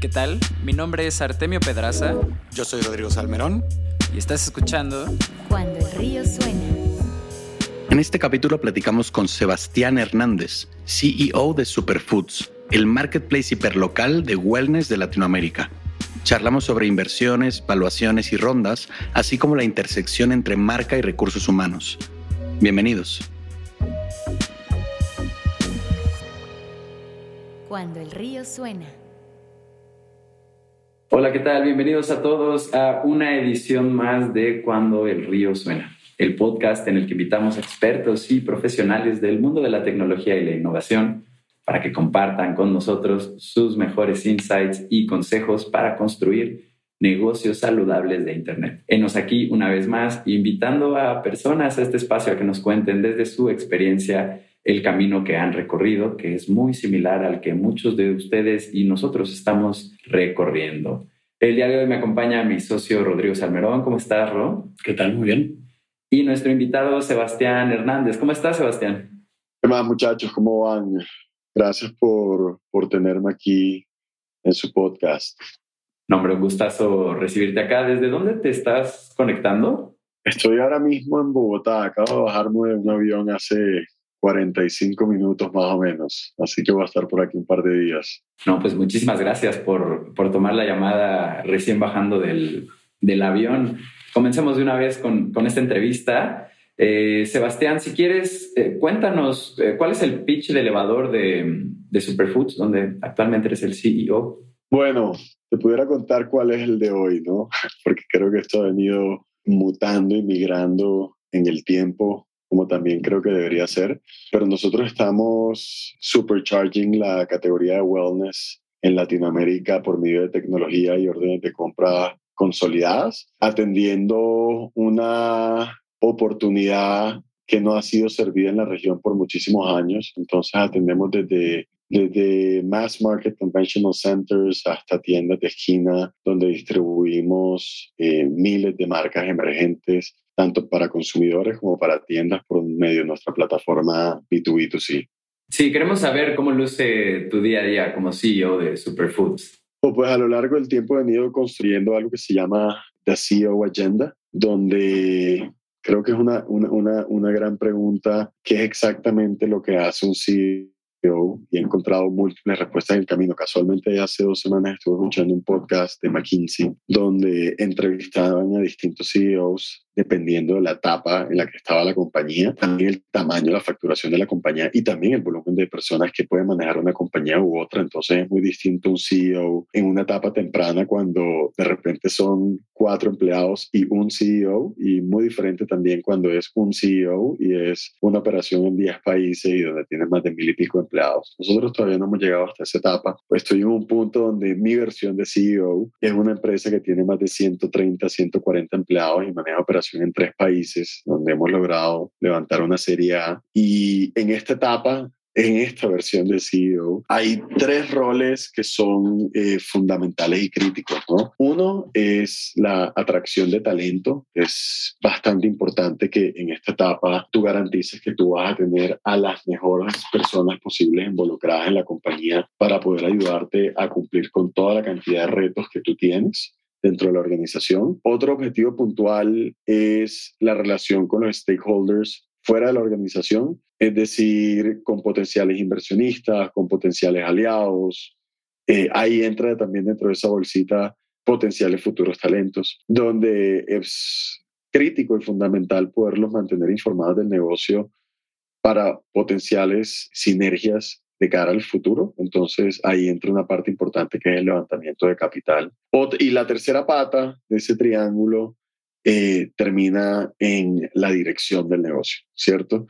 ¿Qué tal? Mi nombre es Artemio Pedraza. Yo soy Rodrigo Salmerón. Y estás escuchando Cuando el río suena. En este capítulo platicamos con Sebastián Hernández, CEO de Superfoods, el marketplace hiperlocal de wellness de Latinoamérica. Charlamos sobre inversiones, valuaciones y rondas, así como la intersección entre marca y recursos humanos. Bienvenidos. Cuando el río suena. Hola, ¿qué tal? Bienvenidos a todos a una edición más de Cuando el río suena, el podcast en el que invitamos a expertos y profesionales del mundo de la tecnología y la innovación para que compartan con nosotros sus mejores insights y consejos para construir negocios saludables de Internet. Enos aquí una vez más, invitando a personas a este espacio a que nos cuenten desde su experiencia el camino que han recorrido, que es muy similar al que muchos de ustedes y nosotros estamos recorriendo. El día de hoy me acompaña mi socio Rodrigo Salmerón. ¿Cómo estás, Ro? ¿Qué tal? Muy bien. Y nuestro invitado Sebastián Hernández. ¿Cómo estás, Sebastián? ¿Qué más, muchachos? ¿Cómo van? Gracias por, por tenerme aquí en su podcast. No, hombre, un gustazo recibirte acá. ¿Desde dónde te estás conectando? Estoy ahora mismo en Bogotá. Acabo de bajarme de un avión hace 45 minutos más o menos. Así que voy a estar por aquí un par de días. No, pues muchísimas gracias por, por tomar la llamada recién bajando del, del avión. Comencemos de una vez con, con esta entrevista. Eh, Sebastián, si quieres, eh, cuéntanos eh, cuál es el pitch de elevador de, de Superfoods, donde actualmente eres el CEO. Bueno, te pudiera contar cuál es el de hoy, ¿no? Porque creo que esto ha venido mutando y migrando en el tiempo como también creo que debería ser. Pero nosotros estamos supercharging la categoría de wellness en Latinoamérica por medio de tecnología y órdenes de compra consolidadas, atendiendo una oportunidad que no ha sido servida en la región por muchísimos años. Entonces atendemos desde, desde mass market conventional centers hasta tiendas de esquina donde distribuimos eh, miles de marcas emergentes tanto para consumidores como para tiendas por medio de nuestra plataforma B2B2C. Sí, queremos saber cómo luce tu día a día como CEO de Superfoods. Pues a lo largo del tiempo he venido construyendo algo que se llama The CEO Agenda, donde creo que es una, una, una, una gran pregunta, ¿qué es exactamente lo que hace un CEO? Y he encontrado múltiples respuestas en el camino. Casualmente hace dos semanas estuve escuchando un podcast de McKinsey donde entrevistaban a distintos CEOs dependiendo de la etapa en la que estaba la compañía, también el tamaño la facturación de la compañía y también el volumen de personas que pueden manejar una compañía u otra. Entonces es muy distinto un CEO en una etapa temprana cuando de repente son cuatro empleados y un CEO y muy diferente también cuando es un CEO y es una operación en 10 países y donde tiene más de mil y pico empleados. Nosotros todavía no hemos llegado hasta esa etapa. Pues estoy en un punto donde mi versión de CEO es una empresa que tiene más de 130, 140 empleados y maneja operaciones en tres países, donde hemos logrado levantar una serie A. Y en esta etapa en esta versión de CEO hay tres roles que son eh, fundamentales y críticos. ¿no? Uno es la atracción de talento. Es bastante importante que en esta etapa tú garantices que tú vas a tener a las mejores personas posibles involucradas en la compañía para poder ayudarte a cumplir con toda la cantidad de retos que tú tienes dentro de la organización. Otro objetivo puntual es la relación con los stakeholders fuera de la organización, es decir, con potenciales inversionistas, con potenciales aliados. Eh, ahí entra también dentro de esa bolsita potenciales futuros talentos, donde es crítico y fundamental poderlos mantener informados del negocio para potenciales sinergias de cara al futuro. Entonces ahí entra una parte importante que es el levantamiento de capital. Y la tercera pata de ese triángulo eh, termina en la dirección del negocio, ¿cierto?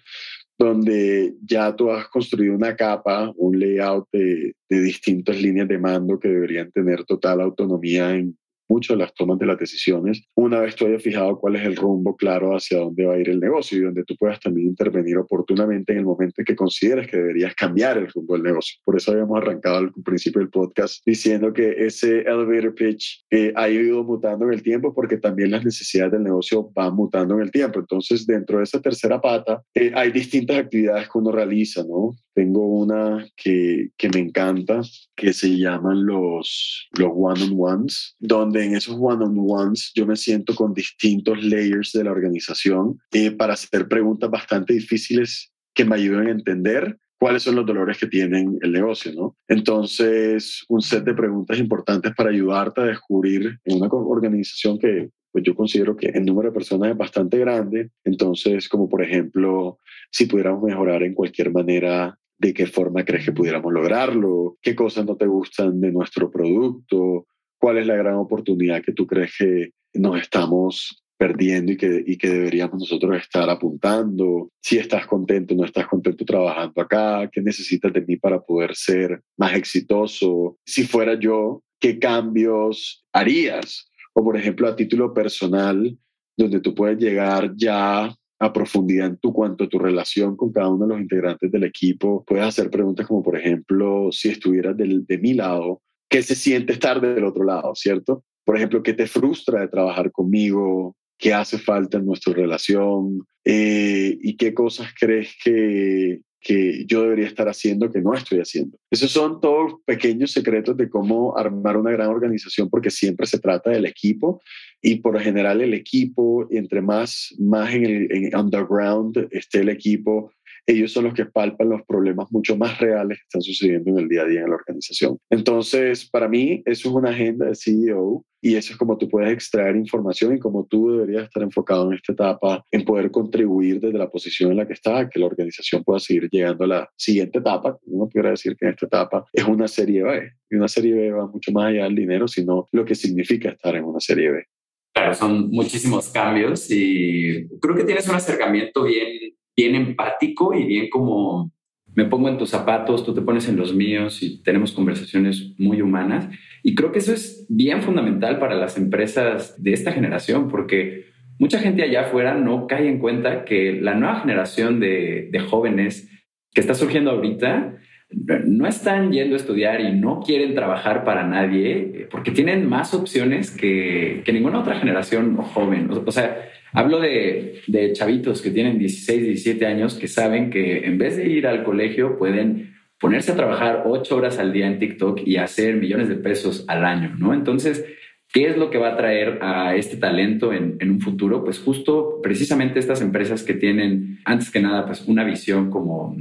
Donde ya tú has construido una capa, un layout de, de distintas líneas de mando que deberían tener total autonomía en mucho las tomas de las decisiones, una vez tú hayas fijado cuál es el rumbo claro hacia dónde va a ir el negocio y donde tú puedas también intervenir oportunamente en el momento en que consideres que deberías cambiar el rumbo del negocio. Por eso habíamos arrancado al principio del podcast diciendo que ese elevator pitch eh, ha ido mutando en el tiempo porque también las necesidades del negocio van mutando en el tiempo. Entonces, dentro de esa tercera pata, eh, hay distintas actividades que uno realiza, ¿no? Tengo una que, que, me encanta, que se llaman los, los one-on-ones, donde en esos one-on-ones yo me siento con distintos layers de la organización eh, para hacer preguntas bastante difíciles que me ayuden a entender cuáles son los dolores que tienen el negocio, ¿no? Entonces, un set de preguntas importantes para ayudarte a descubrir en una organización que pues yo considero que el número de personas es bastante grande, entonces como por ejemplo, si pudiéramos mejorar en cualquier manera, ¿de qué forma crees que pudiéramos lograrlo? ¿Qué cosas no te gustan de nuestro producto? ¿Cuál es la gran oportunidad que tú crees que nos estamos perdiendo y que, y que deberíamos nosotros estar apuntando, si estás contento, no estás contento trabajando acá, qué necesitas de mí para poder ser más exitoso, si fuera yo, qué cambios harías o por ejemplo a título personal, donde tú puedes llegar ya a profundidad en tu cuanto a tu relación con cada uno de los integrantes del equipo. Puedes hacer preguntas como, por ejemplo, si estuvieras de mi lado, ¿qué se siente estar del otro lado, cierto? Por ejemplo, ¿qué te frustra de trabajar conmigo? ¿Qué hace falta en nuestra relación? Eh, ¿Y qué cosas crees que, que yo debería estar haciendo que no estoy haciendo. Esos son todos pequeños secretos de cómo armar una gran organización porque siempre se trata del equipo y por general el equipo, entre más, más en el underground esté el equipo, ellos son los que palpan los problemas mucho más reales que están sucediendo en el día a día en la organización. Entonces, para mí, eso es una agenda de CEO y eso es como tú puedes extraer información y como tú deberías estar enfocado en esta etapa, en poder contribuir desde la posición en la que está, que la organización pueda seguir llegando a la siguiente etapa. Uno pudiera decir que en esta etapa es una serie B y una serie B va mucho más allá del dinero, sino lo que significa estar en una serie B. Claro, son muchísimos cambios y creo que tienes un acercamiento bien bien empático y bien como me pongo en tus zapatos, tú te pones en los míos y tenemos conversaciones muy humanas. Y creo que eso es bien fundamental para las empresas de esta generación, porque mucha gente allá afuera no cae en cuenta que la nueva generación de, de jóvenes que está surgiendo ahorita no están yendo a estudiar y no quieren trabajar para nadie eh, porque tienen más opciones que, que ninguna otra generación joven. O, sea, hablo de, de, chavitos que tienen 16, 17 años que saben que en vez de ir al colegio pueden ponerse a trabajar ocho horas al día en TikTok y hacer millones de pesos al año, ¿no? Entonces, ¿qué es lo que va a traer a este talento en, en un futuro? Pues justo precisamente estas empresas que tienen, antes que nada, pues una visión como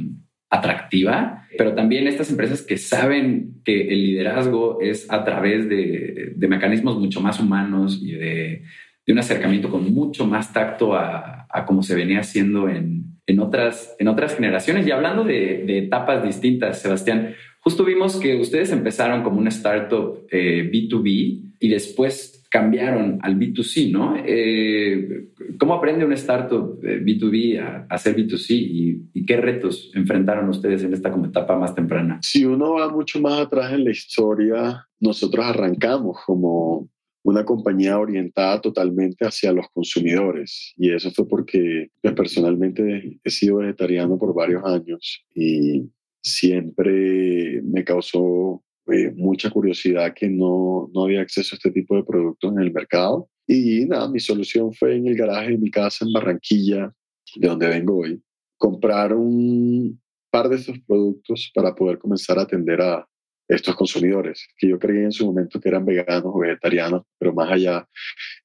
atractiva, pero también estas empresas que saben que el liderazgo es a través de, de mecanismos mucho más humanos y de, de, un acercamiento con mucho más tacto a, a como se venía haciendo en, en, otras, en otras generaciones. Y hablando de, etapas distintas, Sebastián, justo vimos que ustedes empezaron como una startup eh, B2B y después cambiaron al B2C, ¿no? Eh, ¿Cómo aprende un startup B2B eh, a, hacer B2C y, qué retos enfrentaron ustedes en esta como etapa más temprana? Si uno va mucho más atrás en la historia, nosotros arrancamos como una compañía orientada totalmente hacia los consumidores y eso fue porque pues, personalmente he sido vegetariano por varios años y siempre me causó eh, mucha curiosidad que no, no había acceso a este tipo de productos en el mercado. Y nada, mi solución fue en el garaje de mi casa en Barranquilla, de donde vengo hoy, comprar un par de estos productos para poder comenzar a atender a, estos consumidores, que yo creía en su momento que eran veganos o vegetarianos, pero más allá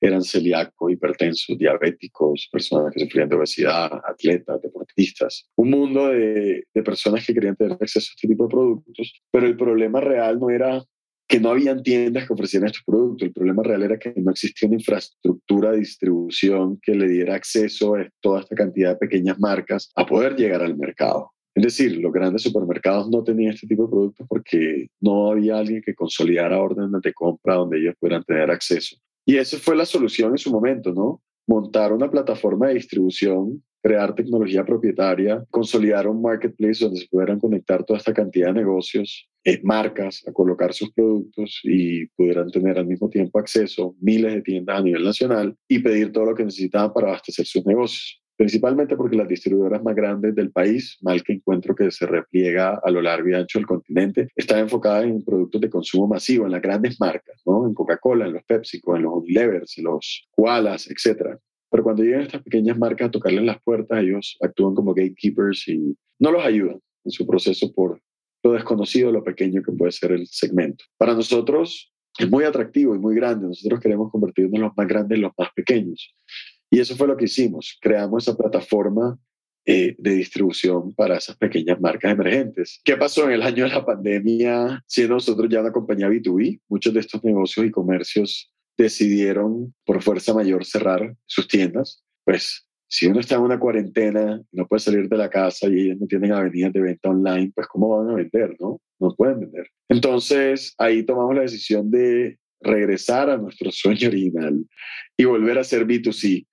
eran celíacos, hipertensos, diabéticos, personas que sufrían de obesidad, atletas, deportistas, un mundo de, de personas que querían tener acceso a este tipo de productos, pero el problema real no era que no habían tiendas que ofrecieran estos productos. El problema real era que no existía una infraestructura de distribución que le diera acceso a toda esta cantidad de pequeñas marcas a poder llegar al mercado. Es decir, los grandes supermercados no tenían este tipo de productos porque no había alguien que consolidara órdenes de compra donde ellos pudieran tener acceso. Y esa fue la solución en su momento, ¿no? Montar una plataforma de distribución, crear tecnología propietaria, consolidar un marketplace donde se pudieran conectar toda esta cantidad de negocios, eh, marcas a colocar sus productos y pudieran tener al mismo tiempo acceso miles de tiendas a nivel nacional y pedir todo lo que necesitaban para abastecer sus negocios principalmente porque las distribuidoras más grandes del país, mal que encuentro que se repliega a lo largo y ancho del continente, están enfocadas en productos de consumo masivo, en las grandes marcas, ¿no? en Coca-Cola, en los PepsiCo, en los Unilevers, en los Koalas, etc. Pero cuando llegan estas pequeñas marcas a tocarles las puertas, ellos actúan como gatekeepers y no los ayudan. en su proceso por lo desconocido, lo pequeño que puede ser el segmento. Para nosotros es muy atractivo y muy grande. Nosotros queremos convertirnos en los más grandes, en los más pequeños. Y eso fue lo que hicimos. Creamos esa plataforma eh, de distribución para esas pequeñas marcas emergentes. ¿Qué pasó en el año de la pandemia? Siendo nosotros ya una compañía B2B, muchos de estos negocios y comercios decidieron por fuerza mayor cerrar sus tiendas. Pues si uno está en una cuarentena, no puede salir de la casa y ellos no tienen avenidas de venta online, pues ¿cómo van a vender? No, no pueden vender. Entonces ahí tomamos la decisión de regresar a nuestro sueño original y volver a ser B2C,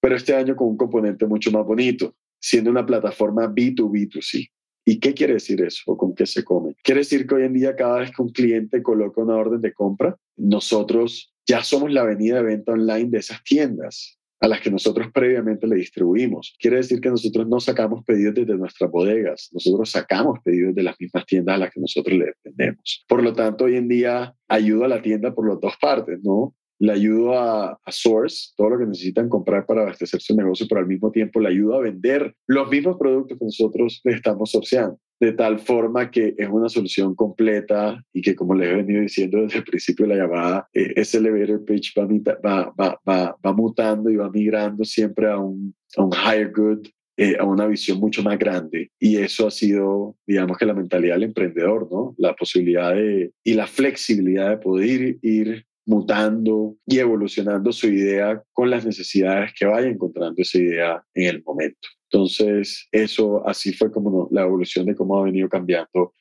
pero este año con un componente mucho más bonito siendo una plataforma B2B2C. ¿Y qué quiere decir eso? ¿O con qué se come? Quiere decir que hoy en día cada vez que un cliente coloca una orden de compra, nosotros ya somos la avenida de venta online de esas tiendas a las que nosotros previamente le distribuimos. Quiere decir que nosotros no sacamos pedidos desde nuestras bodegas, nosotros sacamos pedidos de las mismas tiendas a las que nosotros le vendemos. Por lo tanto, hoy en día ayuda a la tienda por las dos partes, ¿no? Le ayudo a, Source, todo lo que necesitan comprar para abastecer su negocio, pero al mismo tiempo le ayudo a vender los mismos productos que nosotros le estamos sourceando, de tal forma que es una solución completa y que, como les he venido diciendo desde el principio de la llamada, eh, ese elevator pitch va, va, va, va, mutando y va migrando siempre a un, a un higher good eh, a una visión mucho más grande. Y eso ha sido, digamos que la mentalidad del emprendedor, ¿no? La posibilidad de, y la flexibilidad de poder ir mutando y evolucionando su idea con las necesidades que vaya encontrando esa idea en el momento. Entonces, eso así fue como la evolución de cómo ha venido cambiando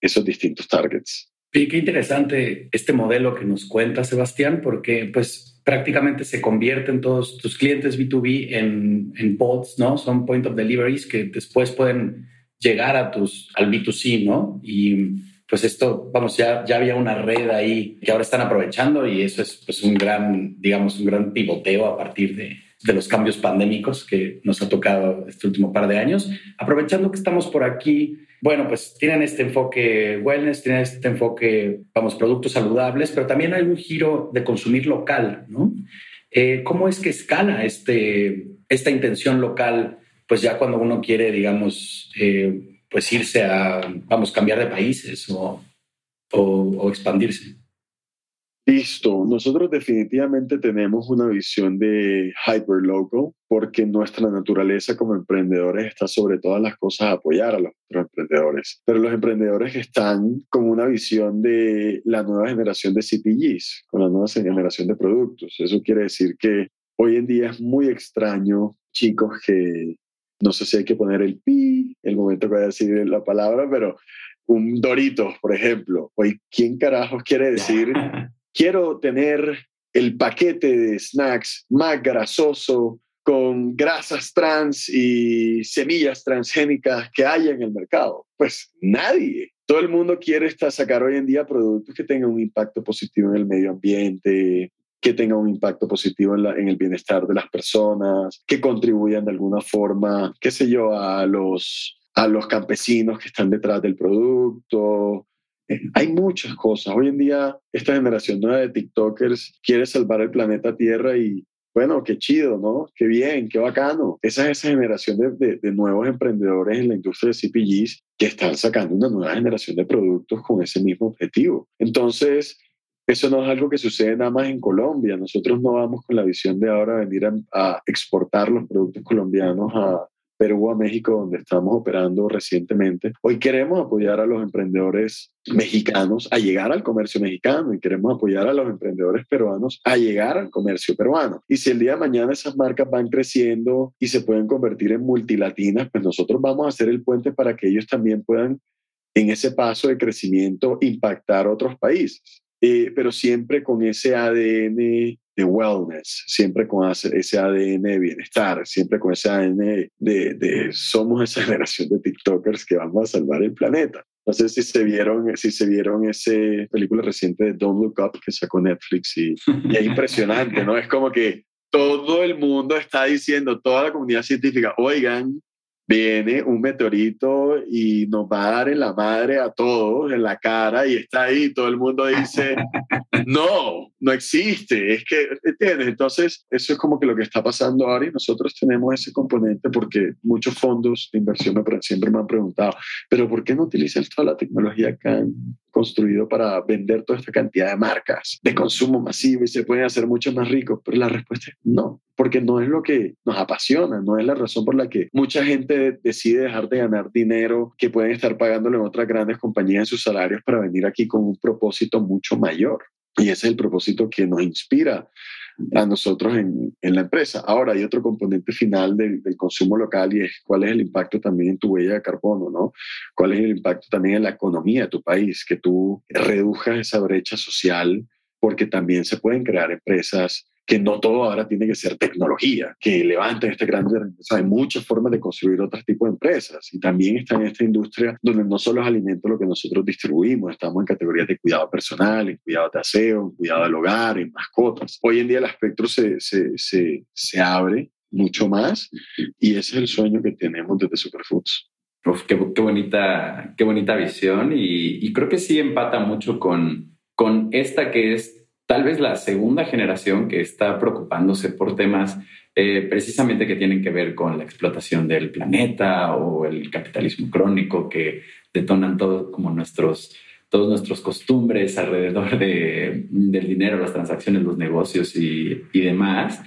esos distintos targets. Y qué interesante este modelo que nos cuenta Sebastián, porque pues prácticamente se convierten todos tus clientes B2B en, en pods, ¿no? Son point of deliveries que después pueden llegar a tus, al B2C, ¿no? Y pues esto, vamos, ya, ya había una red ahí que ahora están aprovechando y eso es pues un gran, digamos, un gran pivoteo a partir de, de los cambios pandémicos que nos ha tocado este último par de años. Aprovechando que estamos por aquí, bueno, pues tienen este enfoque wellness, tienen este enfoque, vamos, productos saludables, pero también hay un giro de consumir local, ¿no? Eh, ¿Cómo es que escala este, esta intención local, pues ya cuando uno quiere, digamos, eh, pues irse a, vamos, cambiar de países o, o, expandirse. Listo, nosotros definitivamente tenemos una visión de hyper local porque nuestra naturaleza como emprendedores está sobre todas las cosas apoyar a los emprendedores. Pero los emprendedores están con una visión de la nueva generación de CPGs, con la nueva generación de productos. Eso quiere decir que hoy en día es muy extraño chicos que no sé si hay que poner el pi, el momento que voy a decir la palabra, pero un Dorito, por ejemplo. Hoy, ¿quién carajos quiere decir, quiero tener el paquete de snacks más grasoso con grasas trans y semillas transgénicas que haya en el mercado? Pues nadie. Todo el mundo quiere sacar hoy en día productos que tengan un impacto positivo en el medio ambiente, que tenga un impacto positivo en, el bienestar de las personas, que contribuyan de alguna forma, qué sé yo, a los, a los campesinos que están detrás del producto. Eh, hay muchas cosas. Hoy en día, esta generación nueva de TikTokers quiere salvar el planeta Tierra y, bueno, qué chido, ¿no? Qué bien, qué bacano. Esa es esa generación de, de, nuevos emprendedores en la industria de CPGs que están sacando una nueva generación de productos con ese mismo objetivo. Entonces, eso no es algo que sucede nada más en Colombia. Nosotros no vamos con la visión de ahora venir a, exportar los productos colombianos a Perú, a México, donde estamos operando recientemente. Hoy queremos apoyar a los emprendedores mexicanos a llegar al comercio mexicano y queremos apoyar a los emprendedores peruanos a llegar al comercio peruano. Y si el día de mañana esas marcas van creciendo y se pueden convertir en multilatinas, pues nosotros vamos a hacer el puente para que ellos también puedan en ese paso de crecimiento impactar otros países. Eh, pero siempre con ese ADN de wellness, siempre con ese ADN de bienestar, siempre con ese ADN de, de, somos esa generación de TikTokers que vamos a salvar el planeta. No sé si se vieron, si se vieron esa película reciente de Don't Look Up que sacó Netflix y, y es impresionante, ¿no? Es como que todo el mundo está diciendo, toda la comunidad científica, oigan, viene un meteorito y nos va a dar en la madre a todos, en la cara, y está ahí, todo el mundo dice, no, no existe, es que, ¿entiendes? Entonces, eso es como que lo que está pasando ahora y nosotros tenemos ese componente porque muchos fondos de inversión me, siempre me han preguntado, pero ¿por qué no utilizan toda la tecnología han construido para vender toda esta cantidad de marcas de consumo masivo y se pueden hacer mucho más ricos? Pero la respuesta es no, porque no es lo que nos apasiona, no es la razón por la que mucha gente decide dejar de ganar dinero que pueden estar pagándole en otras grandes compañías en sus salarios para venir aquí con un propósito mucho mayor. Y ese es el propósito que nos inspira a nosotros en, en, la empresa. Ahora hay otro componente final del, del, consumo local y es cuál es el impacto también en tu huella de carbono, ¿no? ¿Cuál es el impacto también en la economía de tu país? Que tú redujas esa brecha social porque también se pueden crear empresas que no todo ahora tiene que ser tecnología, que levanten este gran... hay muchas formas de construir otros tipos de empresas y también está en esta industria donde no solo es alimento lo que nosotros distribuimos, estamos en categorías de cuidado personal, en cuidado de aseo, en cuidado del hogar, en mascotas. Hoy en día el espectro se, se, se, se abre mucho más y ese es el sueño que tenemos desde Superfoods. Qué, qué, bonita, qué bonita visión y, y creo que sí empata mucho con, con esta que es tal vez la segunda generación que está preocupándose por temas eh, precisamente que tienen que ver con la explotación del planeta o el capitalismo crónico que detonan todo como nuestros todos nuestros costumbres alrededor de, del dinero, las transacciones, los negocios y, y demás.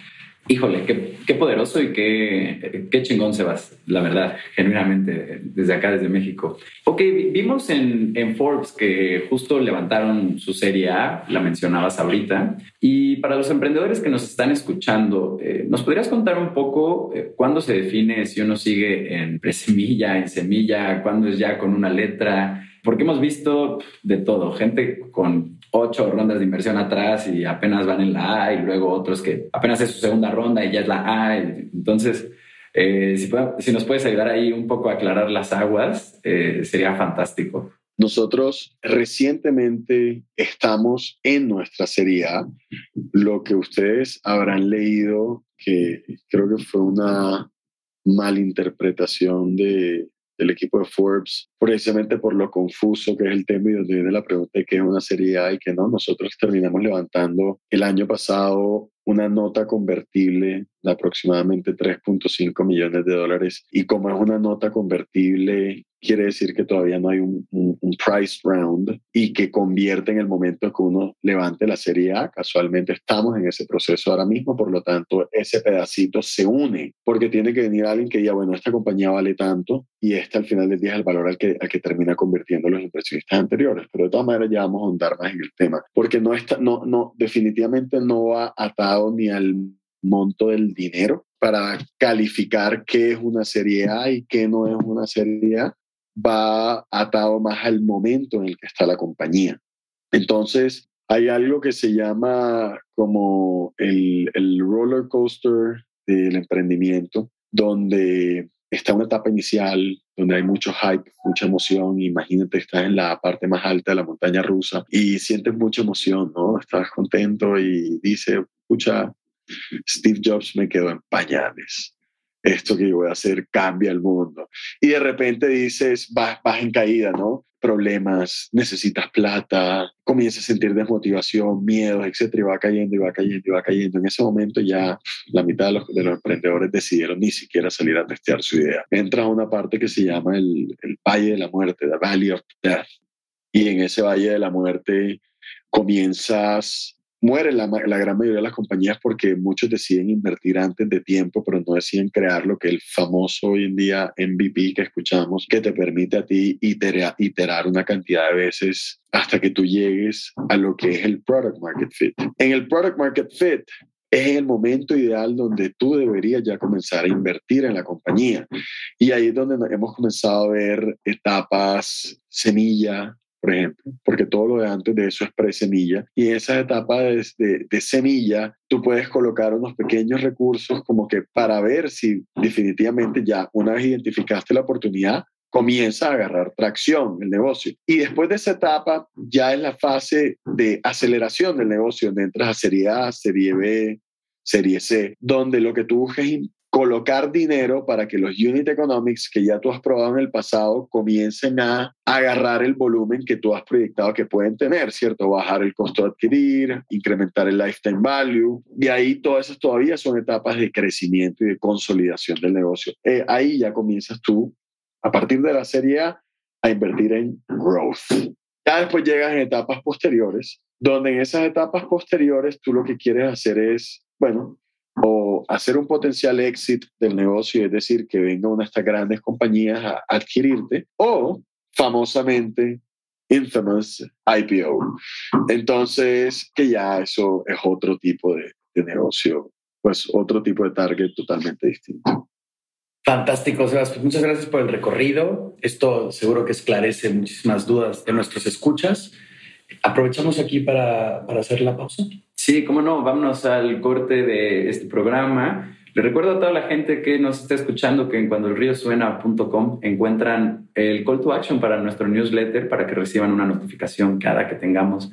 Híjole, qué, poderoso y qué, qué chingón, Sebas, la verdad, genuinamente, desde acá, desde México. Ok, vimos en, en, Forbes que justo levantaron su serie A, la mencionabas ahorita, y para los emprendedores que nos están escuchando, eh, ¿nos podrías contar un poco eh, cuándo se define si uno sigue en presemilla, en semilla, cuándo es ya con una letra? Porque hemos visto de todo, gente con ocho rondas de inversión atrás y apenas van en la A y luego otros que apenas es su segunda ronda y ya es la A. Entonces, eh, si, si, nos puedes ayudar ahí un poco a aclarar las aguas, eh, sería fantástico. Nosotros recientemente estamos en nuestra serie A. Lo que ustedes habrán leído, que creo que fue una malinterpretación de, del equipo de Forbes, precisamente por lo confuso que es el tema y donde viene la pregunta de qué es una serie A y qué no. Nosotros terminamos levantando el año pasado una nota convertible de aproximadamente 3.5 millones de dólares. Y como es una nota convertible, quiere decir que todavía no hay un, un, un, price round y que convierte en el momento que uno levante la serie A. Casualmente estamos en ese proceso ahora mismo, por lo tanto, ese pedacito se une porque tiene que venir alguien que diga, bueno, esta compañía vale tanto y este al final del día es el valor al que, al que termina convirtiendo los inversionistas anteriores. Pero de todas maneras ya vamos a ahondar más en el tema porque no está, no, no, definitivamente no va atado ni al monto del dinero para calificar qué es una serie A y qué no es una serie A, va atado más al momento en el que está la compañía. Entonces, hay algo que se llama como el, el roller coaster del emprendimiento, donde está una etapa inicial donde hay mucho hype, mucha emoción. Imagínate, estás en la parte más alta de la montaña rusa y sientes mucha emoción, ¿no? Estás contento y dices, escucha, Steve Jobs me quedó en pañales. Esto que yo voy a hacer cambia el mundo. Y de repente dices, vas, vas en caída, ¿no? Problemas, necesitas plata, comienzas a sentir desmotivación, miedo, etcétera, y va cayendo y va cayendo y va cayendo. En ese momento ya la mitad de los, de los emprendedores decidieron ni siquiera salir a testear su idea. Entra a una parte que se llama el, el Valle de la Muerte, the Valley of Death. Y en ese Valle de la Muerte comienzas mueren la, la, gran mayoría de las compañías porque muchos deciden invertir antes de tiempo, pero no deciden crear lo que el famoso hoy en día MVP que escuchamos, que te permite a ti iterar, iterar una cantidad de veces hasta que tú llegues a lo que es el product market fit. En el product market fit es el momento ideal donde tú deberías ya comenzar a invertir en la compañía. Y ahí es donde hemos comenzado a ver etapas semilla, por ejemplo, porque todo lo de antes de eso es pre-semilla. Y en esa etapa de, de, semilla, tú puedes colocar unos pequeños recursos como que para ver si definitivamente ya una vez identificaste la oportunidad, comienza a agarrar tracción el negocio. Y después de esa etapa, ya es la fase de aceleración del negocio, donde entras a serie A, serie B, serie C, donde lo que tú buscas colocar dinero para que los unit economics que ya tú has probado en el pasado comiencen a agarrar el volumen que tú has proyectado que pueden tener, ¿cierto? Bajar el costo de adquirir, incrementar el lifetime value. Y ahí todas esas todavía son etapas de crecimiento y de consolidación del negocio. Eh, ahí ya comienzas tú, a partir de la serie A, a invertir en growth. Ya después llegas en etapas posteriores, donde en esas etapas posteriores tú lo que quieres hacer es, bueno, o hacer un potencial exit del negocio, es decir, que venga una de estas grandes compañías a adquirirte, o famosamente infamous IPO. Entonces, que ya eso es otro tipo de, negocio, pues otro tipo de target totalmente distinto. Fantástico, Sebas. Pues muchas gracias por el recorrido. Esto seguro que esclarece muchísimas dudas de nuestros escuchas. Aprovechamos aquí para, para hacer la pausa. Sí, cómo no, vámonos al corte de este programa. Le recuerdo a toda la gente que nos está escuchando que en cuandoelriosuena.com encuentran el call to action para nuestro newsletter para que reciban una notificación cada que tengamos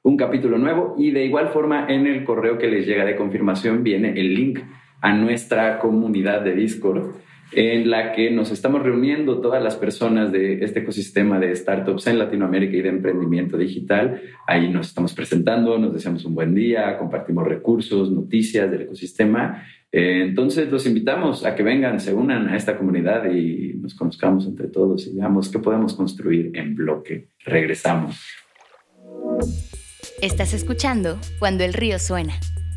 un capítulo nuevo y de igual forma en el correo que les llega de confirmación viene el link a nuestra comunidad de Discord en la que nos estamos reuniendo todas las personas de este ecosistema de startups en Latinoamérica y de emprendimiento digital. Ahí nos estamos presentando, nos deseamos un buen día, compartimos recursos, noticias del ecosistema. Eh, entonces los invitamos a que vengan, se unan a esta comunidad y nos conozcamos entre todos y veamos qué podemos construir en bloque. Regresamos. Estás escuchando Cuando el río suena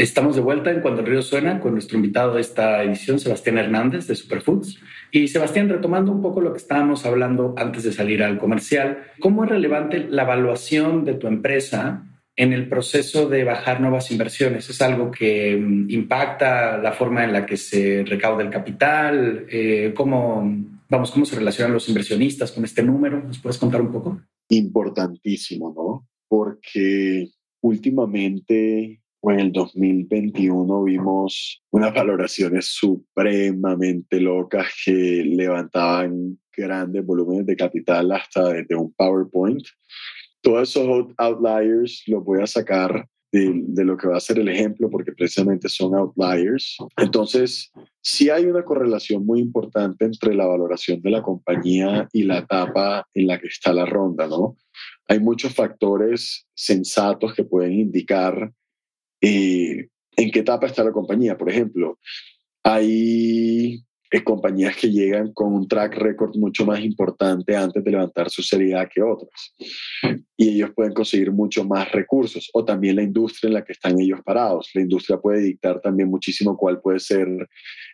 Estamos de vuelta en Cuando el Río Suena con nuestro invitado de esta edición, Sebastián Hernández de Superfoods. Y Sebastián, retomando un poco lo que estábamos hablando antes de salir al comercial, ¿cómo es relevante la evaluación de tu empresa en el proceso de bajar nuevas inversiones? ¿Es algo que mm, impacta la forma en la que se recauda el capital? Eh, ¿Cómo, vamos, ¿Cómo se relacionan los inversionistas con este número? ¿Nos puedes contar un poco? Importantísimo, ¿no? Porque últimamente en el 2021 vimos unas valoraciones supremamente locas que levantaban grandes volúmenes de capital hasta desde un PowerPoint. Todos esos outliers los voy a sacar de, de, lo que va a ser el ejemplo porque precisamente son outliers. Entonces, sí hay una correlación muy importante entre la valoración de la compañía y la etapa en la que está la ronda, ¿no? Hay muchos factores sensatos que pueden indicar eh, en qué etapa está la compañía. Por ejemplo, hay eh, compañías que llegan con un track record mucho más importante antes de levantar su seriedad que otras. Y ellos pueden conseguir mucho más recursos. O también la industria en la que están ellos parados. La industria puede dictar también muchísimo cuál puede ser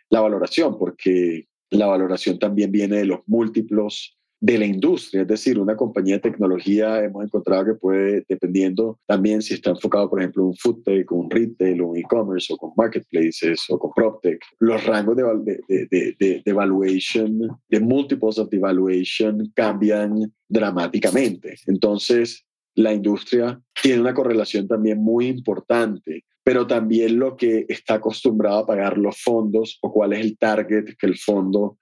la valoración, porque la valoración también viene de los múltiplos de la industria, es decir, una compañía de tecnología hemos encontrado que puede, dependiendo también si está enfocado, por ejemplo, en un food tech, un retail, un e-commerce, o con marketplaces, o con PropTech, los rangos de, de, de, de, valuation, de multiples of the cambian dramáticamente. Entonces, la industria tiene una correlación también muy importante pero también lo que está acostumbrado a pagar los fondos o cuál es el target que el fondo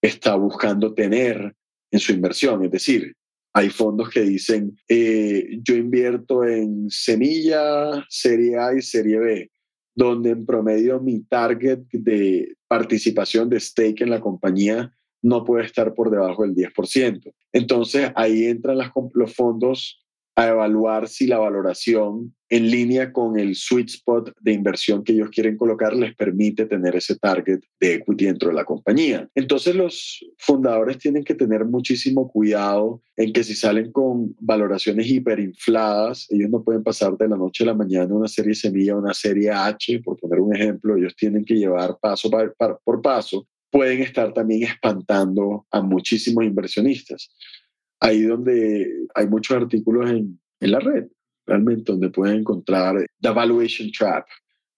está buscando tener en su inversión. Es decir, hay fondos que dicen, eh, yo invierto en semilla, serie A y serie B, donde en promedio mi target de participación de stake en la compañía no puede estar por debajo del 10%. Entonces ahí entran los fondos a evaluar si la valoración en línea con el sweet spot de inversión que ellos quieren colocar les permite tener ese target de equity dentro de la compañía. Entonces los fundadores tienen que tener muchísimo cuidado en que si salen con valoraciones hiperinfladas, ellos no pueden pasar de la noche a la mañana una serie semilla a una serie H, por poner un ejemplo, ellos tienen que llevar paso por paso, pueden estar también espantando a muchísimos inversionistas. Ahí donde hay muchos artículos en, en la red realmente donde pueden encontrar The Valuation Trap,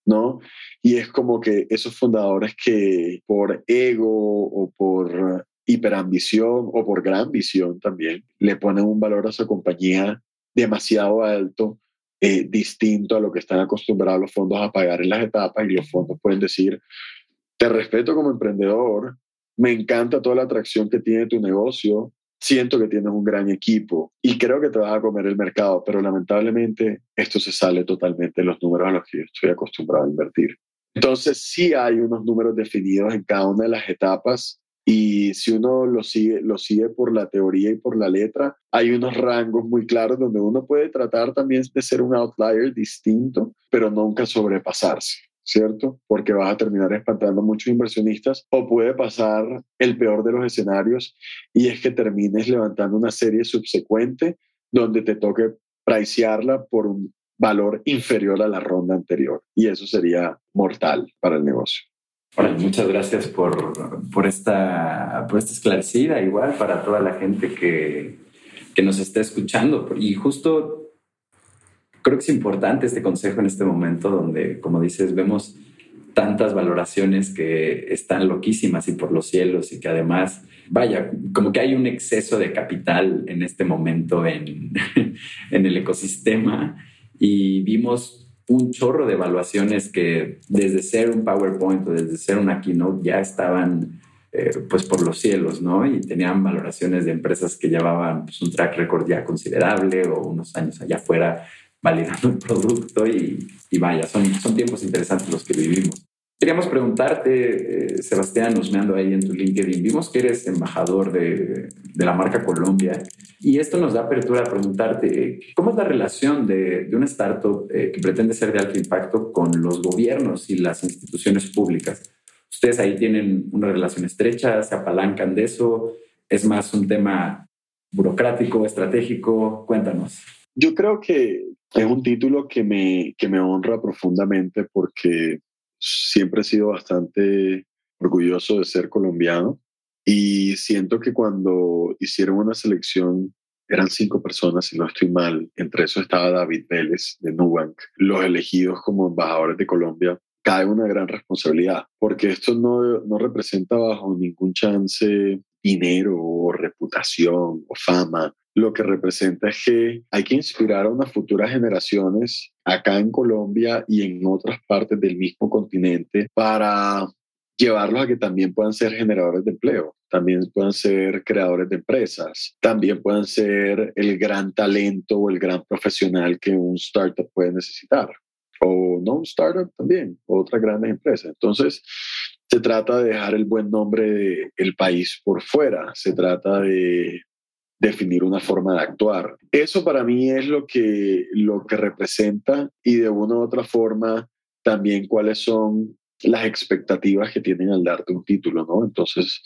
¿no? Y es como que esos fundadores que por ego o por hiperambición o por gran visión también le ponen un valor a su compañía demasiado alto, eh, distinto a lo que están acostumbrados los fondos a pagar en las etapas y los fondos pueden decir, te respeto como emprendedor, me encanta toda la atracción que tiene tu negocio, siento que tienes un gran equipo y creo que te vas a comer el mercado, pero lamentablemente esto se sale totalmente de los números a los que estoy acostumbrado a invertir. Entonces sí hay unos números definidos en cada una de las etapas y si uno lo sigue, lo sigue por la teoría y por la letra, hay unos rangos muy claros donde uno puede tratar también de ser un outlier distinto, pero nunca sobrepasarse. ¿Cierto? Porque vas a terminar espantando a muchos inversionistas o puede pasar el peor de los escenarios y es que termines levantando una serie subsecuente donde te toque pricearla por un valor inferior a la ronda anterior y eso sería mortal para el negocio. Bueno, muchas gracias por, por, esta, por esta esclarecida, igual para toda la gente que, que nos está escuchando. Y justo creo que es importante este consejo en este momento donde, como dices, vemos tantas valoraciones que están loquísimas y por los cielos y que además, vaya, como que hay un exceso de capital en este momento en, en el ecosistema y vimos un chorro de evaluaciones que desde ser un PowerPoint o desde ser una keynote ya estaban eh, pues por los cielos, ¿no? Y tenían valoraciones de empresas que llevaban pues, un track record ya considerable o unos años allá afuera validando el producto y, vaya, son, son tiempos interesantes los que vivimos. Queríamos preguntarte, eh, Sebastián, husmeando ahí en tu LinkedIn, vimos que eres embajador de, de, la marca Colombia y esto nos da apertura a preguntarte, ¿cómo es la relación de, de una startup eh, que pretende ser de alto impacto con los gobiernos y las instituciones públicas? ¿Ustedes ahí tienen una relación estrecha, se apalancan de eso? ¿Es más un tema burocrático, estratégico? Cuéntanos. Yo creo que es un título que me, que me honra profundamente porque siempre he sido bastante orgulloso de ser colombiano y siento que cuando hicieron una selección eran cinco personas, si no estoy mal, entre eso estaba David Vélez de Nubank, los elegidos como embajadores de Colombia, cae una gran responsabilidad, porque esto no, no representa bajo ningún chance dinero o reputación o fama, lo que representa es que hay que inspirar a unas futuras generaciones acá en Colombia y en otras partes del mismo continente para llevarlos a que también puedan ser generadores de empleo, también puedan ser creadores de empresas, también puedan ser el gran talento o el gran profesional que un startup puede necesitar, o no un startup también, otra gran empresa. Entonces, se trata de dejar el buen nombre del país por fuera, se trata de definir una forma de actuar. Eso para mí es lo que, lo que representa y de una u otra forma también cuáles son las expectativas que tienen al darte un título, ¿no? Entonces,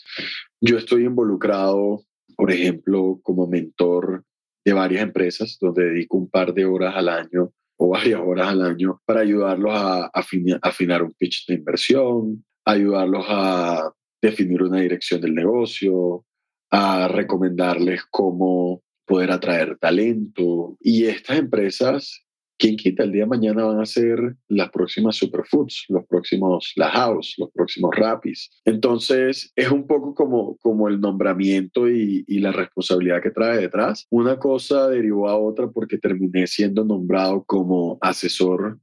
yo estoy involucrado, por ejemplo, como mentor de varias empresas, donde dedico un par de horas al año o varias horas al año para ayudarlos a afinar un pitch de inversión, ayudarlos a definir una dirección del negocio, a recomendarles cómo poder atraer talento. Y estas empresas, quien quita el día de mañana van a ser las próximas superfoods, los próximos La House, los próximos Rapis. Entonces es un poco como, como el nombramiento y, y la responsabilidad que trae detrás. Una cosa derivó a otra porque terminé siendo nombrado como asesor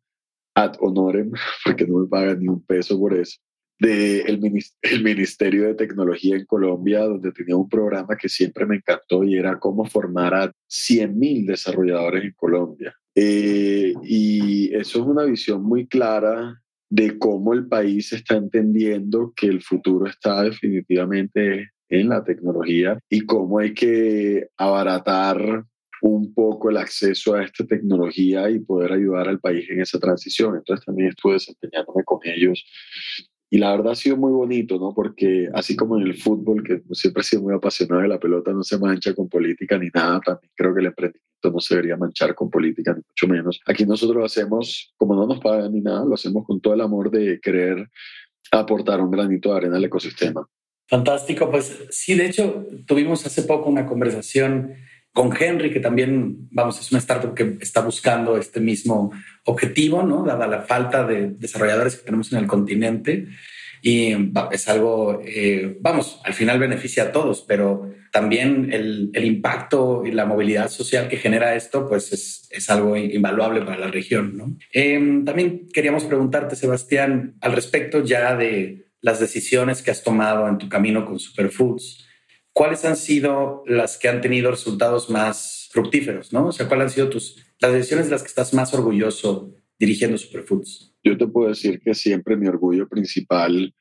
ad honorem, porque no me pagan ni un peso por eso del el Ministerio de Tecnología en Colombia, donde tenía un programa que siempre me encantó y era cómo formar a 100.000 desarrolladores en Colombia. Eh, y eso es una visión muy clara de cómo el país está entendiendo que el futuro está definitivamente en la tecnología y cómo hay que abaratar un poco el acceso a esta tecnología y poder ayudar al país en esa transición. Entonces también estuve desempeñándome con ellos y la verdad ha sido muy bonito, ¿no? Porque así como en el fútbol, que siempre he sido muy apasionado de la pelota, no se mancha con política ni nada, también creo que el emprendimiento no se debería manchar con política, ni mucho menos. Aquí nosotros lo hacemos, como no nos pagan ni nada, lo hacemos con todo el amor de querer aportar un granito de arena al ecosistema. Fantástico, pues sí, de hecho tuvimos hace poco una conversación con Henry, que también, vamos, es una startup que está buscando este mismo objetivo, ¿no? Dada la falta de desarrolladores que tenemos en el continente. Y es algo, eh, vamos, al final beneficia a todos, pero también el, impacto y la movilidad social que genera esto, pues es, algo invaluable para la región, ¿no? Eh, también queríamos preguntarte, Sebastián, al respecto ya de las decisiones que has tomado en tu camino con Superfoods. ¿Cuáles han sido las que han tenido resultados más fructíferos? ¿no? O sea, ¿cuáles han sido tus, las decisiones de las que estás más orgulloso dirigiendo Superfoods? Yo te puedo decir que siempre mi orgullo principal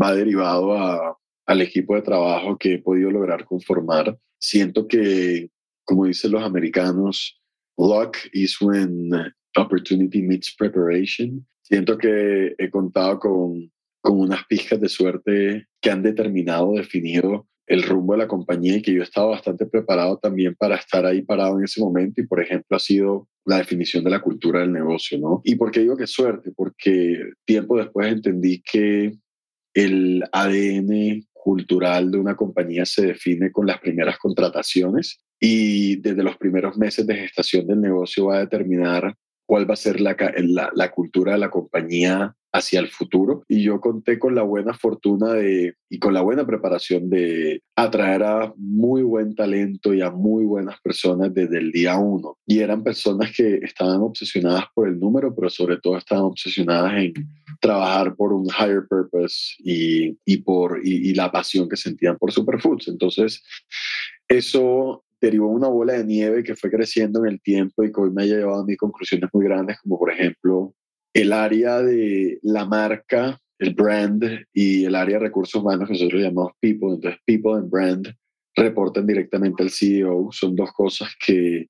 va derivado a, al equipo de trabajo que he podido lograr conformar. Siento que, como dicen los americanos, luck is when opportunity meets preparation. Siento que he contado con con unas pizcas de suerte que han determinado, definido el rumbo de la compañía y que yo estaba bastante preparado también para estar ahí parado en ese momento y por ejemplo ha sido la definición de la cultura del negocio, ¿no? ¿Y por qué digo que suerte? Porque tiempo después entendí que el ADN cultural de una compañía se define con las primeras contrataciones y desde los primeros meses de gestación del negocio va a determinar cuál va a ser la, la, la cultura de la compañía hacia el futuro. Y yo conté con la buena fortuna de, y con la buena preparación de atraer a muy buen talento y a muy buenas personas desde el día uno. Y eran personas que estaban obsesionadas por el número, pero sobre todo estaban obsesionadas en trabajar por un higher purpose y, y por, y, la pasión que sentían por Superfoods. Entonces, eso derivó una bola de nieve que fue creciendo en el tiempo y que hoy me ha llevado a mis conclusiones muy grandes, como por ejemplo el área de la marca, el brand y el área de recursos humanos, que nosotros llamamos people, entonces people and brand reportan directamente al CEO. Son dos cosas que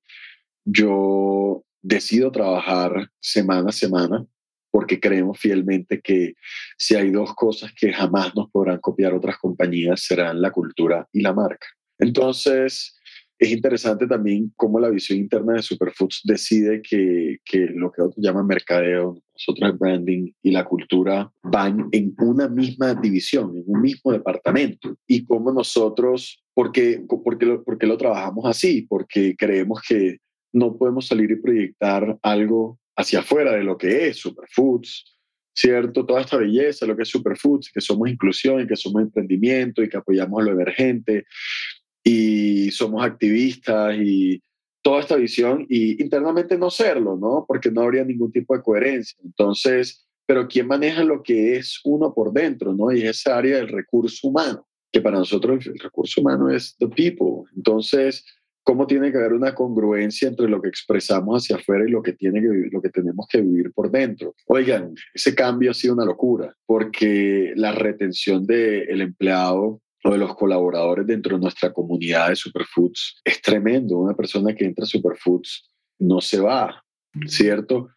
yo decido trabajar semana a semana porque creemos fielmente que si hay dos cosas que jamás nos podrán copiar otras compañías serán la cultura y la marca. Entonces, es interesante también cómo la visión interna de Superfoods decide que, que lo que otros llaman mercadeo, nosotros el branding y la cultura van en una misma división, en un mismo departamento. Y cómo nosotros, ¿por qué, lo, por qué lo trabajamos así? Porque creemos que no podemos salir y proyectar algo hacia afuera de lo que es Superfoods, ¿cierto? Toda esta belleza, lo que es Superfoods, que somos inclusión que somos emprendimiento y que apoyamos lo emergente y somos activistas y toda esta visión y internamente no serlo, ¿no? Porque no habría ningún tipo de coherencia. Entonces, pero ¿quién maneja lo que es uno por dentro, ¿no? Y esa área del recurso humano, que para nosotros el recurso humano es the people. Entonces, ¿cómo tiene que haber una congruencia entre lo que expresamos hacia afuera y lo que, tiene que, lo que tenemos que vivir por dentro? Oigan, ese cambio ha sido una locura, porque la retención del empleado o de los colaboradores dentro de nuestra comunidad de Superfoods es tremendo. Una persona que entra a Superfoods no se va, ¿cierto?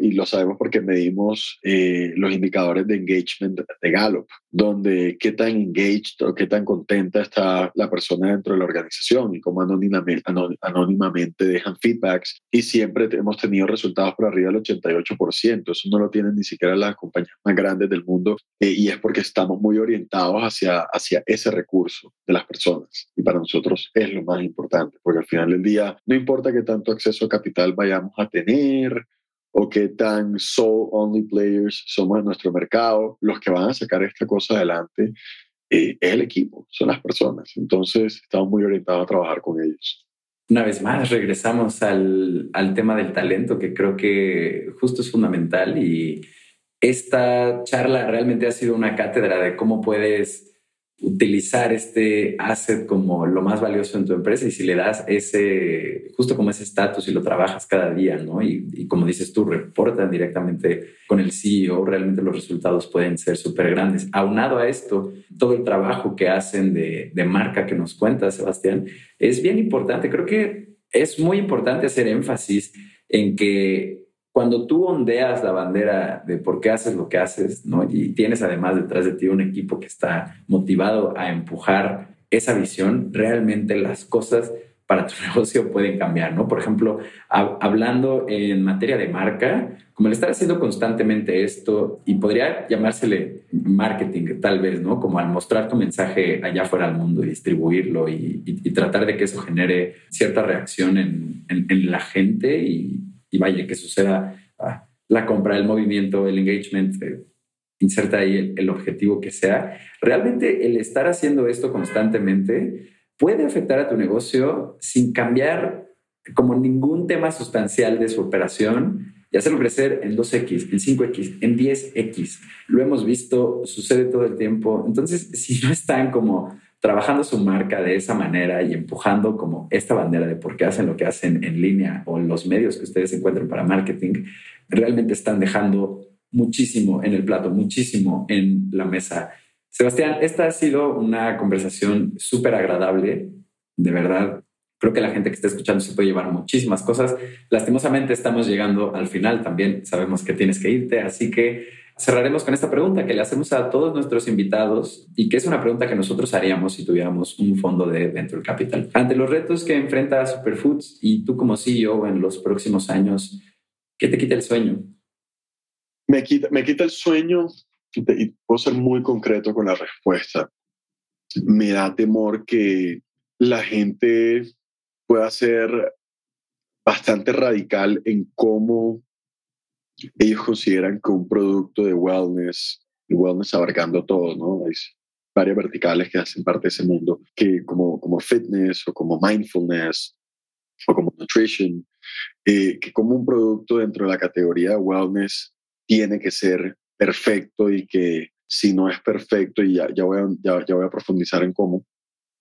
Y lo sabemos porque medimos eh, los indicadores de engagement de Gallup, donde qué tan engaged o qué tan contenta está la persona dentro de la organización y cómo anónimamente, anónimamente dejan feedbacks. Y siempre hemos tenido resultados por arriba del 88%. Eso no lo tienen ni siquiera las compañías más grandes del mundo eh, y es porque estamos muy orientados hacia, hacia ese recurso de las personas. Y para nosotros es lo más importante, porque al final del día no importa qué tanto acceso a capital vayamos a tener, o qué tan soul only players somos en nuestro mercado, los que van a sacar esta cosa adelante eh, es el equipo, son las personas. Entonces estamos muy orientados a trabajar con ellos. Una vez más, regresamos al, al tema del talento, que creo que justo es fundamental y esta charla realmente ha sido una cátedra de cómo puedes utilizar este asset como lo más valioso en tu empresa y si le das ese, justo como ese estatus y lo trabajas cada día, ¿no? Y, como dices tú, reportan directamente con el CEO, realmente los resultados pueden ser súper grandes. Aunado a esto, todo el trabajo que hacen de, de marca que nos cuenta Sebastián es bien importante. Creo que es muy importante hacer énfasis en que cuando tú ondeas la bandera de por qué haces lo que haces, ¿no? Y tienes además detrás de ti un equipo que está motivado a empujar esa visión, realmente las cosas para tu negocio pueden cambiar, ¿no? Por ejemplo, hablando en materia de marca, como el estar haciendo constantemente esto, y podría llamársele marketing tal vez, ¿no? Como al mostrar tu mensaje allá fuera al mundo y distribuirlo y, tratar de que eso genere cierta reacción en, la gente y, vaya, que suceda ah, la compra, el movimiento, el engagement. Eh, inserta ahí el objetivo que sea. Realmente el estar haciendo esto constantemente puede afectar a tu negocio sin cambiar como ningún tema sustancial de su operación y hacerlo crecer en 2X, en 5X, en 10X. Lo hemos visto, sucede todo el tiempo. Entonces, si no están como trabajando su marca de esa manera y empujando como esta bandera de por qué hacen lo que hacen en línea o en los medios que ustedes encuentran para marketing, realmente están dejando muchísimo en el plato, muchísimo en la mesa. Sebastián, esta ha sido una conversación súper agradable, de verdad. Creo que la gente que está escuchando se puede llevar muchísimas cosas. Lastimosamente estamos llegando al final también. Sabemos que tienes que irte, así que cerraremos con esta pregunta que le hacemos a todos nuestros invitados y que es una pregunta que nosotros haríamos si tuviéramos un fondo de Venture Capital. Ante los retos que enfrenta Superfoods y tú como CEO en los próximos años, ¿qué te quita el sueño? Me quita, me quita el sueño y puedo ser muy concreto con la respuesta. Me da temor que la gente pueda ser bastante radical en cómo ellos consideran que un producto de wellness, y wellness abarcando todo, ¿no? Hay varias verticales que hacen parte de ese mundo, que como, como fitness o como mindfulness o como nutrition, eh, que como un producto dentro de la categoría de wellness tiene que ser perfecto y que si no es perfecto, y ya, ya, voy, a, ya, voy a profundizar en cómo,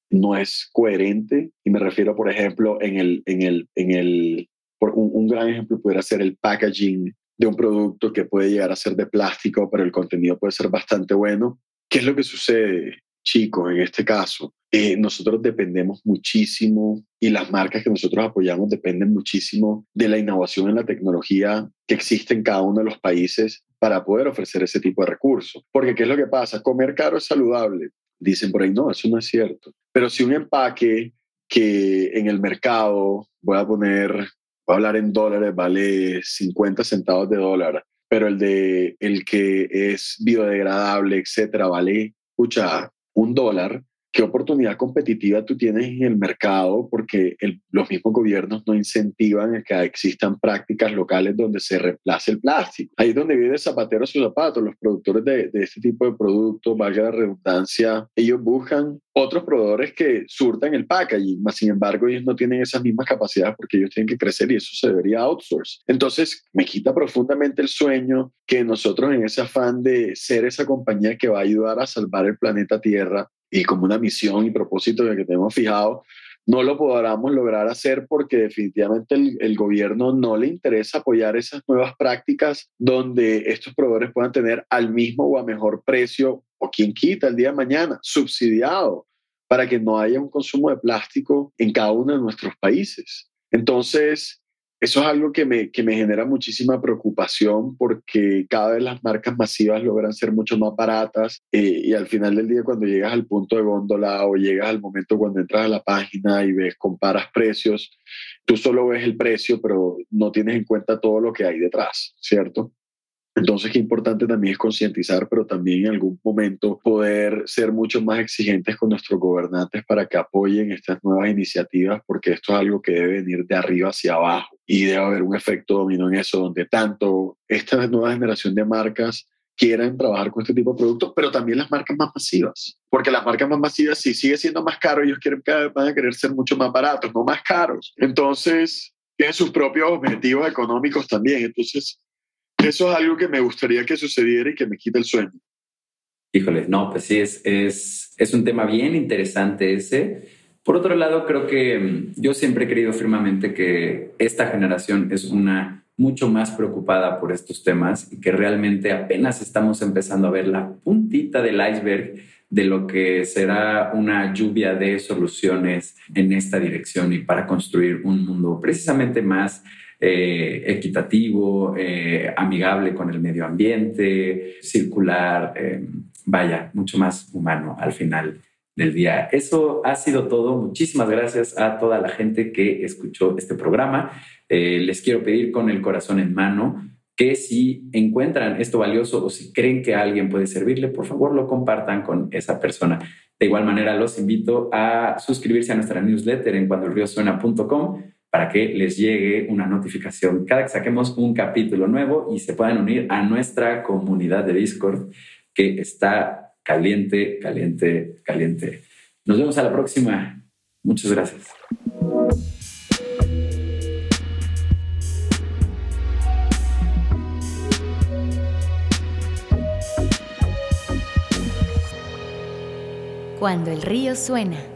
no es coherente. Y me refiero, por ejemplo, en el, en el, en el por un, un, gran ejemplo pudiera ser el packaging de un producto que puede llegar a ser de plástico, pero el contenido puede ser bastante bueno. ¿Qué es lo que sucede, chicos, en este caso? Eh, nosotros dependemos muchísimo y las marcas que nosotros apoyamos dependen muchísimo de la innovación en la tecnología que existe en cada uno de los países para poder ofrecer ese tipo de recursos. Porque ¿qué es lo que pasa? Comer caro es saludable. Dicen por ahí, no, eso no es cierto. Pero si un empaque que en el mercado, voy a poner, a hablar en dólares, vale 50 centavos de dólar, pero el de el que es biodegradable, etcétera, vale, escucha, un dólar, ¿Qué oportunidad competitiva tú tienes en el mercado? Porque los mismos gobiernos no incentivan a que existan prácticas locales donde se reemplace el plástico. Ahí es donde vive el zapatero su zapato. Los productores de, de este tipo de productos, valga la redundancia, ellos buscan otros proveedores que surtan el packaging, sin embargo ellos no tienen esas mismas capacidades porque ellos tienen que crecer y eso se debería outsource. Entonces me quita profundamente el sueño que nosotros en ese afán de ser esa compañía que va a ayudar a salvar el planeta Tierra y como una misión y propósito que tenemos fijado, no lo podamos lograr hacer porque definitivamente el, el, gobierno no le interesa apoyar esas nuevas prácticas donde estos proveedores puedan tener al mismo o a mejor precio o quien quita el día de mañana, subsidiado, para que no haya un consumo de plástico en cada uno de nuestros países. Entonces, eso es algo que me, que me genera muchísima preocupación porque cada vez las marcas masivas logran ser mucho más baratas eh, y al final del día cuando llegas al punto de góndola o llegas al momento cuando entras a la página y ves, comparas precios, tú solo ves el precio pero no tienes en cuenta todo lo que hay detrás, ¿cierto? Entonces, qué importante también es concientizar, pero también en algún momento poder ser mucho más exigentes con nuestros gobernantes para que apoyen estas nuevas iniciativas, porque esto es algo que debe venir de arriba hacia abajo y debe haber un efecto dominó en eso, donde tanto esta nueva generación de marcas quieran trabajar con este tipo de productos, pero también las marcas más masivas, porque las marcas más masivas, si sigue siendo más caro, ellos quieren, van a querer ser mucho más baratos, no más caros. Entonces, tienen sus propios objetivos económicos también. Entonces, eso es algo que me gustaría que sucediera y que me quita el sueño. Híjole, no, pues sí, es, es, es un tema bien interesante ese. Por otro lado, creo que mm, yo siempre he creído firmemente que esta generación es una mucho más preocupada por estos temas y que realmente apenas estamos empezando a ver la puntita del iceberg de lo que será una lluvia de soluciones en esta dirección y para construir un mundo precisamente más eh, equitativo, eh, amigable con el medio ambiente, circular, eh, vaya, mucho más humano al final del día. Eso ha sido todo. Muchísimas gracias a toda la gente que escuchó este programa. Eh, les quiero pedir con el corazón en mano que si encuentran esto valioso o si creen que alguien puede servirle, por favor lo compartan con esa persona. De igual manera, los invito a suscribirse a nuestra newsletter en cuandoelriosuena.com para que les llegue una notificación cada que saquemos un capítulo nuevo y se puedan unir a nuestra comunidad de Discord que está caliente, caliente, caliente. Nos vemos a la próxima. Muchas gracias. Cuando el río suena.